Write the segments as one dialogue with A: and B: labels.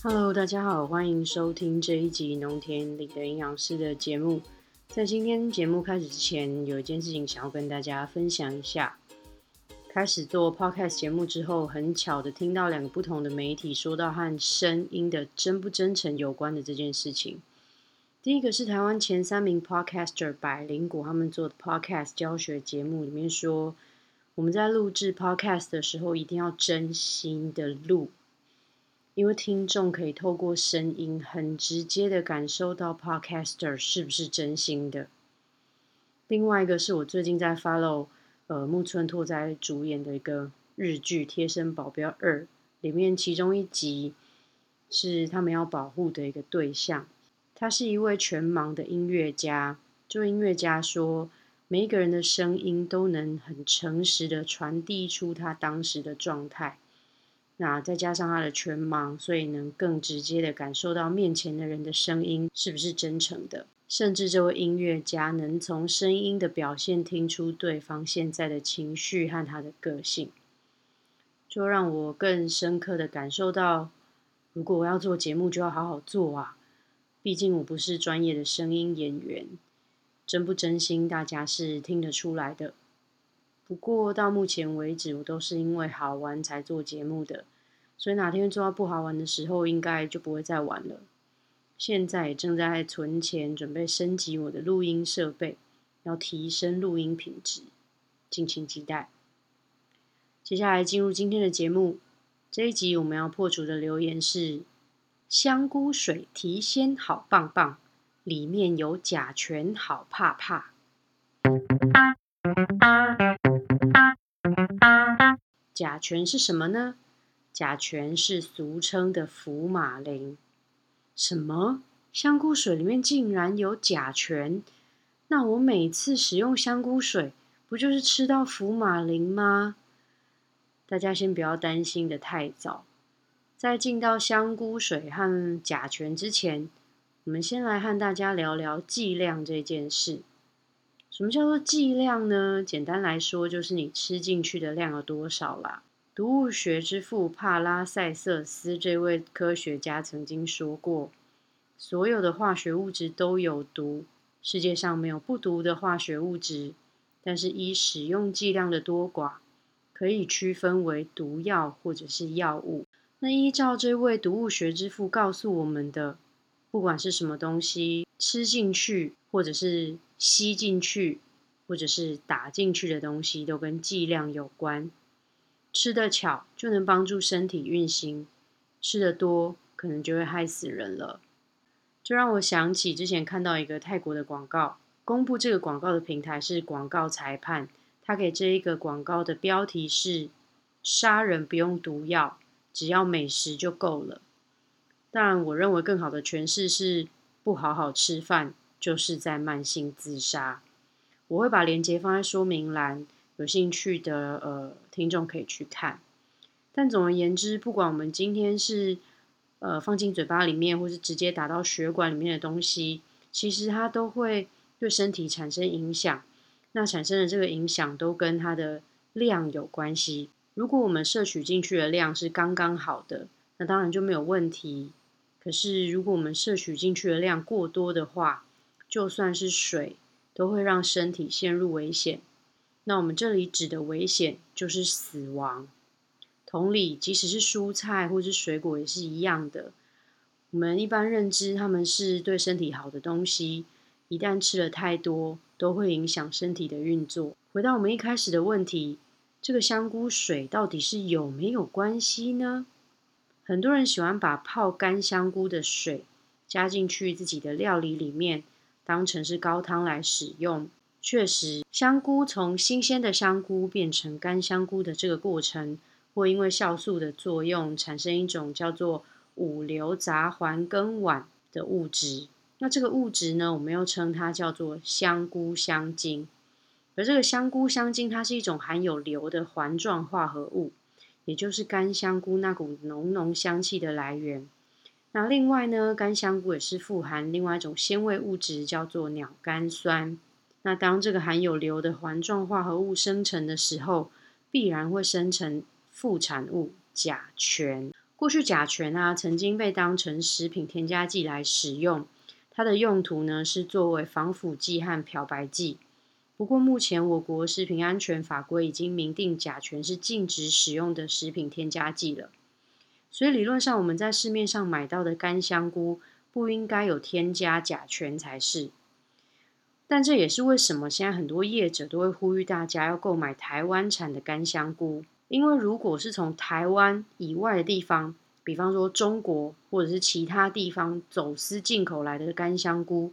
A: Hello，大家好，欢迎收听这一集农田里的营养师的节目。在今天节目开始之前，有一件事情想要跟大家分享一下。开始做 Podcast 节目之后，很巧的听到两个不同的媒体说到和声音的真不真诚有关的这件事情。第一个是台湾前三名 Podcaster 百灵谷他们做的 Podcast 教学节目里面说，我们在录制 Podcast 的时候一定要真心的录。因为听众可以透过声音很直接的感受到 Podcaster 是不是真心的。另外一个是我最近在 follow 呃木村拓哉主演的一个日剧《贴身保镖二》，里面其中一集是他们要保护的一个对象，他是一位全盲的音乐家。这位音乐家说，每一个人的声音都能很诚实的传递出他当时的状态。那再加上他的全盲，所以能更直接的感受到面前的人的声音是不是真诚的。甚至这位音乐家能从声音的表现听出对方现在的情绪和他的个性，就让我更深刻的感受到，如果我要做节目，就要好好做啊！毕竟我不是专业的声音演员，真不真心，大家是听得出来的。不过到目前为止，我都是因为好玩才做节目的，所以哪天做到不好玩的时候，应该就不会再玩了。现在正在存钱，准备升级我的录音设备，要提升录音品质，敬请期待。接下来进入今天的节目，这一集我们要破除的留言是：香菇水提鲜好棒棒，里面有甲醛好怕怕。甲醛是什么呢？甲醛是俗称的福马林。什么？香菇水里面竟然有甲醛？那我每次使用香菇水，不就是吃到福马林吗？大家先不要担心的太早。在进到香菇水和甲醛之前，我们先来和大家聊聊剂量这件事。什么叫做剂量呢？简单来说，就是你吃进去的量有多少啦。毒物学之父帕拉塞瑟斯这位科学家曾经说过：“所有的化学物质都有毒，世界上没有不毒的化学物质。但是依使用剂量的多寡，可以区分为毒药或者是药物。”那依照这位毒物学之父告诉我们的，不管是什么东西吃进去，或者是吸进去，或者是打进去的东西，都跟剂量有关。吃的巧就能帮助身体运行，吃的多可能就会害死人了。这让我想起之前看到一个泰国的广告，公布这个广告的平台是广告裁判，他给这一个广告的标题是“杀人不用毒药，只要美食就够了”。当然，我认为更好的诠释是不好好吃饭。就是在慢性自杀，我会把链接放在说明栏，有兴趣的呃听众可以去看。但总而言之，不管我们今天是呃放进嘴巴里面，或是直接打到血管里面的东西，其实它都会对身体产生影响。那产生的这个影响都跟它的量有关系。如果我们摄取进去的量是刚刚好的，那当然就没有问题。可是如果我们摄取进去的量过多的话，就算是水，都会让身体陷入危险。那我们这里指的危险，就是死亡。同理，即使是蔬菜或是水果，也是一样的。我们一般认知它们是对身体好的东西，一旦吃了太多，都会影响身体的运作。回到我们一开始的问题，这个香菇水到底是有没有关系呢？很多人喜欢把泡干香菇的水加进去自己的料理里面。当成是高汤来使用，确实，香菇从新鲜的香菇变成干香菇的这个过程，会因为酵素的作用产生一种叫做五硫杂环根烷的物质。那这个物质呢，我们又称它叫做香菇香精。而这个香菇香精，它是一种含有硫的环状化合物，也就是干香菇那股浓浓香气的来源。那另外呢，干香菇也是富含另外一种鲜味物质，叫做鸟苷酸。那当这个含有硫的环状化合物生成的时候，必然会生成副产物甲醛。过去甲醛啊，曾经被当成食品添加剂来使用，它的用途呢是作为防腐剂和漂白剂。不过目前我国食品安全法规已经明定甲醛是禁止使用的食品添加剂了，所以理论上我们在市面上买到的干香菇不应该有添加甲醛才是。但这也是为什么现在很多业者都会呼吁大家要购买台湾产的干香菇。因为如果是从台湾以外的地方，比方说中国或者是其他地方走私进口来的干香菇，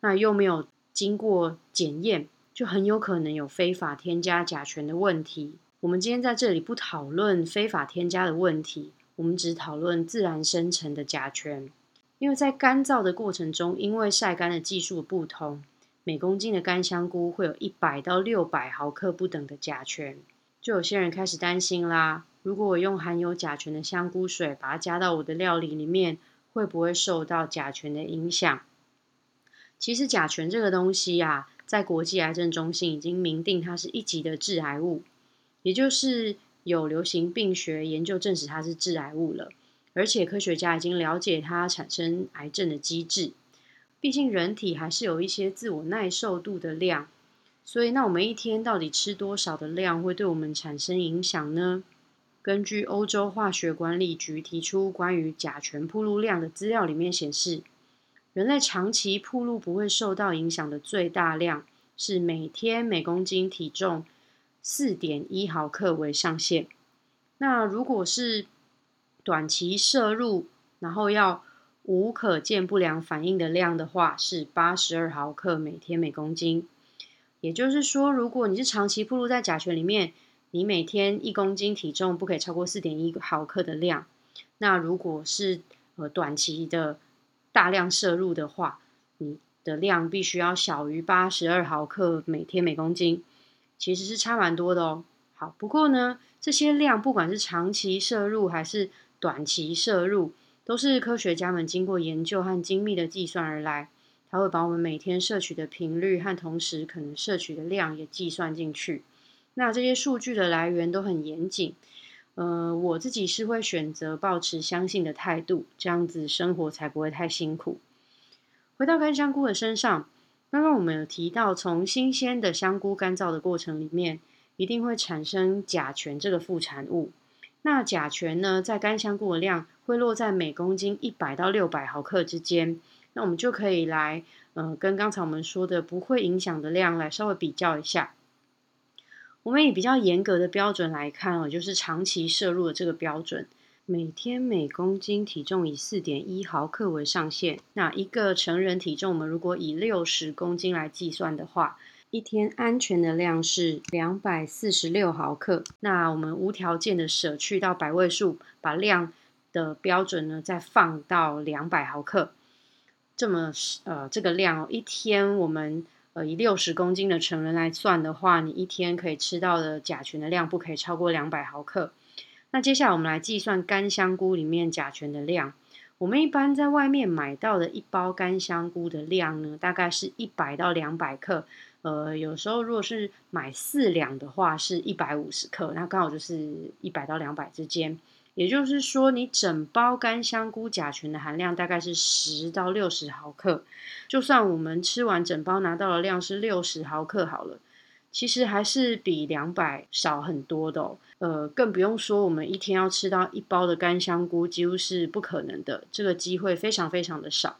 A: 那又没有经过检验，就很有可能有非法添加甲醛的问题。我们今天在这里不讨论非法添加的问题，我们只讨论自然生成的甲醛。因为在干燥的过程中，因为晒干的技术不同，每公斤的干香菇会有一百到六百毫克不等的甲醛。就有些人开始担心啦，如果我用含有甲醛的香菇水把它加到我的料理里面，会不会受到甲醛的影响？其实甲醛这个东西呀，在国际癌症中心已经明定它是一级的致癌物，也就是有流行病学研究证实它是致癌物了，而且科学家已经了解它产生癌症的机制。毕竟人体还是有一些自我耐受度的量。所以，那我们一天到底吃多少的量会对我们产生影响呢？根据欧洲化学管理局提出关于甲醛铺路量的资料里面显示，人类长期铺路不会受到影响的最大量是每天每公斤体重四点一毫克为上限。那如果是短期摄入，然后要无可见不良反应的量的话，是八十二毫克每天每公斤。也就是说，如果你是长期暴露在甲醛里面，你每天一公斤体重不可以超过四点一毫克的量。那如果是呃短期的大量摄入的话，你的量必须要小于八十二毫克每天每公斤，其实是差蛮多的哦。好，不过呢，这些量不管是长期摄入还是短期摄入，都是科学家们经过研究和精密的计算而来。它会把我们每天摄取的频率和同时可能摄取的量也计算进去。那这些数据的来源都很严谨。呃，我自己是会选择保持相信的态度，这样子生活才不会太辛苦。回到干香菇的身上，刚刚我们有提到，从新鲜的香菇干燥的过程里面，一定会产生甲醛这个副产物。那甲醛呢，在干香菇的量会落在每公斤一百到六百毫克之间。那我们就可以来，嗯，跟刚才我们说的不会影响的量来稍微比较一下。我们以比较严格的标准来看哦，就是长期摄入的这个标准，每天每公斤体重以四点一毫克为上限。那一个成人体重，我们如果以六十公斤来计算的话，一天安全的量是两百四十六毫克。那我们无条件的舍去到百位数，把量的标准呢再放到两百毫克。这么呃，这个量哦，一天我们呃以六十公斤的成人来算的话，你一天可以吃到的甲醛的量不可以超过两百毫克。那接下来我们来计算干香菇里面甲醛的量。我们一般在外面买到的一包干香菇的量呢，大概是一百到两百克。呃，有时候如果是买四两的话，是一百五十克，那刚好就是一百到两百之间。也就是说，你整包干香菇甲醛的含量大概是十到六十毫克。就算我们吃完整包拿到的量是六十毫克好了，其实还是比两百少很多的哦。呃，更不用说我们一天要吃到一包的干香菇，几乎是不可能的，这个机会非常非常的少。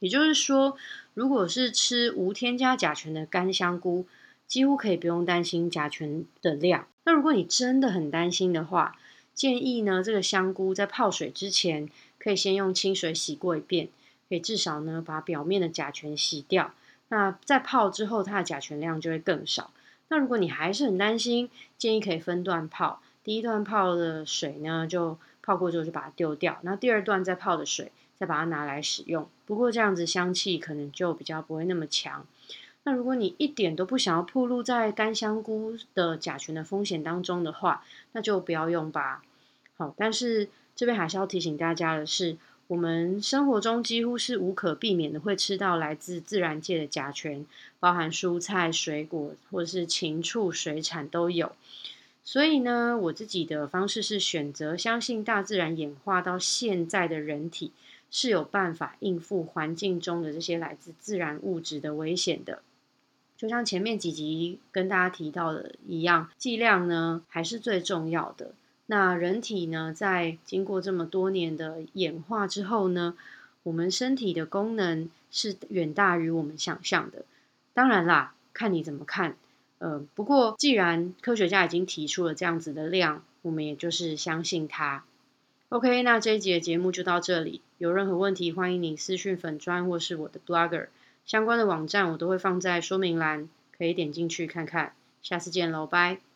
A: 也就是说，如果是吃无添加甲醛的干香菇，几乎可以不用担心甲醛的量。那如果你真的很担心的话，建议呢，这个香菇在泡水之前，可以先用清水洗过一遍，可以至少呢把表面的甲醛洗掉。那在泡之后，它的甲醛量就会更少。那如果你还是很担心，建议可以分段泡。第一段泡的水呢，就泡过之后就把它丢掉。那第二段再泡的水，再把它拿来使用。不过这样子香气可能就比较不会那么强。那如果你一点都不想要暴露在干香菇的甲醛的风险当中的话，那就不要用吧。好，但是这边还是要提醒大家的是，我们生活中几乎是无可避免的会吃到来自自然界的甲醛，包含蔬菜、水果或者是禽畜、水产都有。所以呢，我自己的方式是选择相信大自然演化到现在的人体是有办法应付环境中的这些来自自然物质的危险的。就像前面几集跟大家提到的一样，剂量呢还是最重要的。那人体呢，在经过这么多年的演化之后呢，我们身体的功能是远大于我们想象的。当然啦，看你怎么看。呃，不过既然科学家已经提出了这样子的量，我们也就是相信他。OK，那这一节节目就到这里。有任何问题，欢迎你私讯粉砖或是我的 Blogger，相关的网站我都会放在说明栏，可以点进去看看。下次见喽，拜。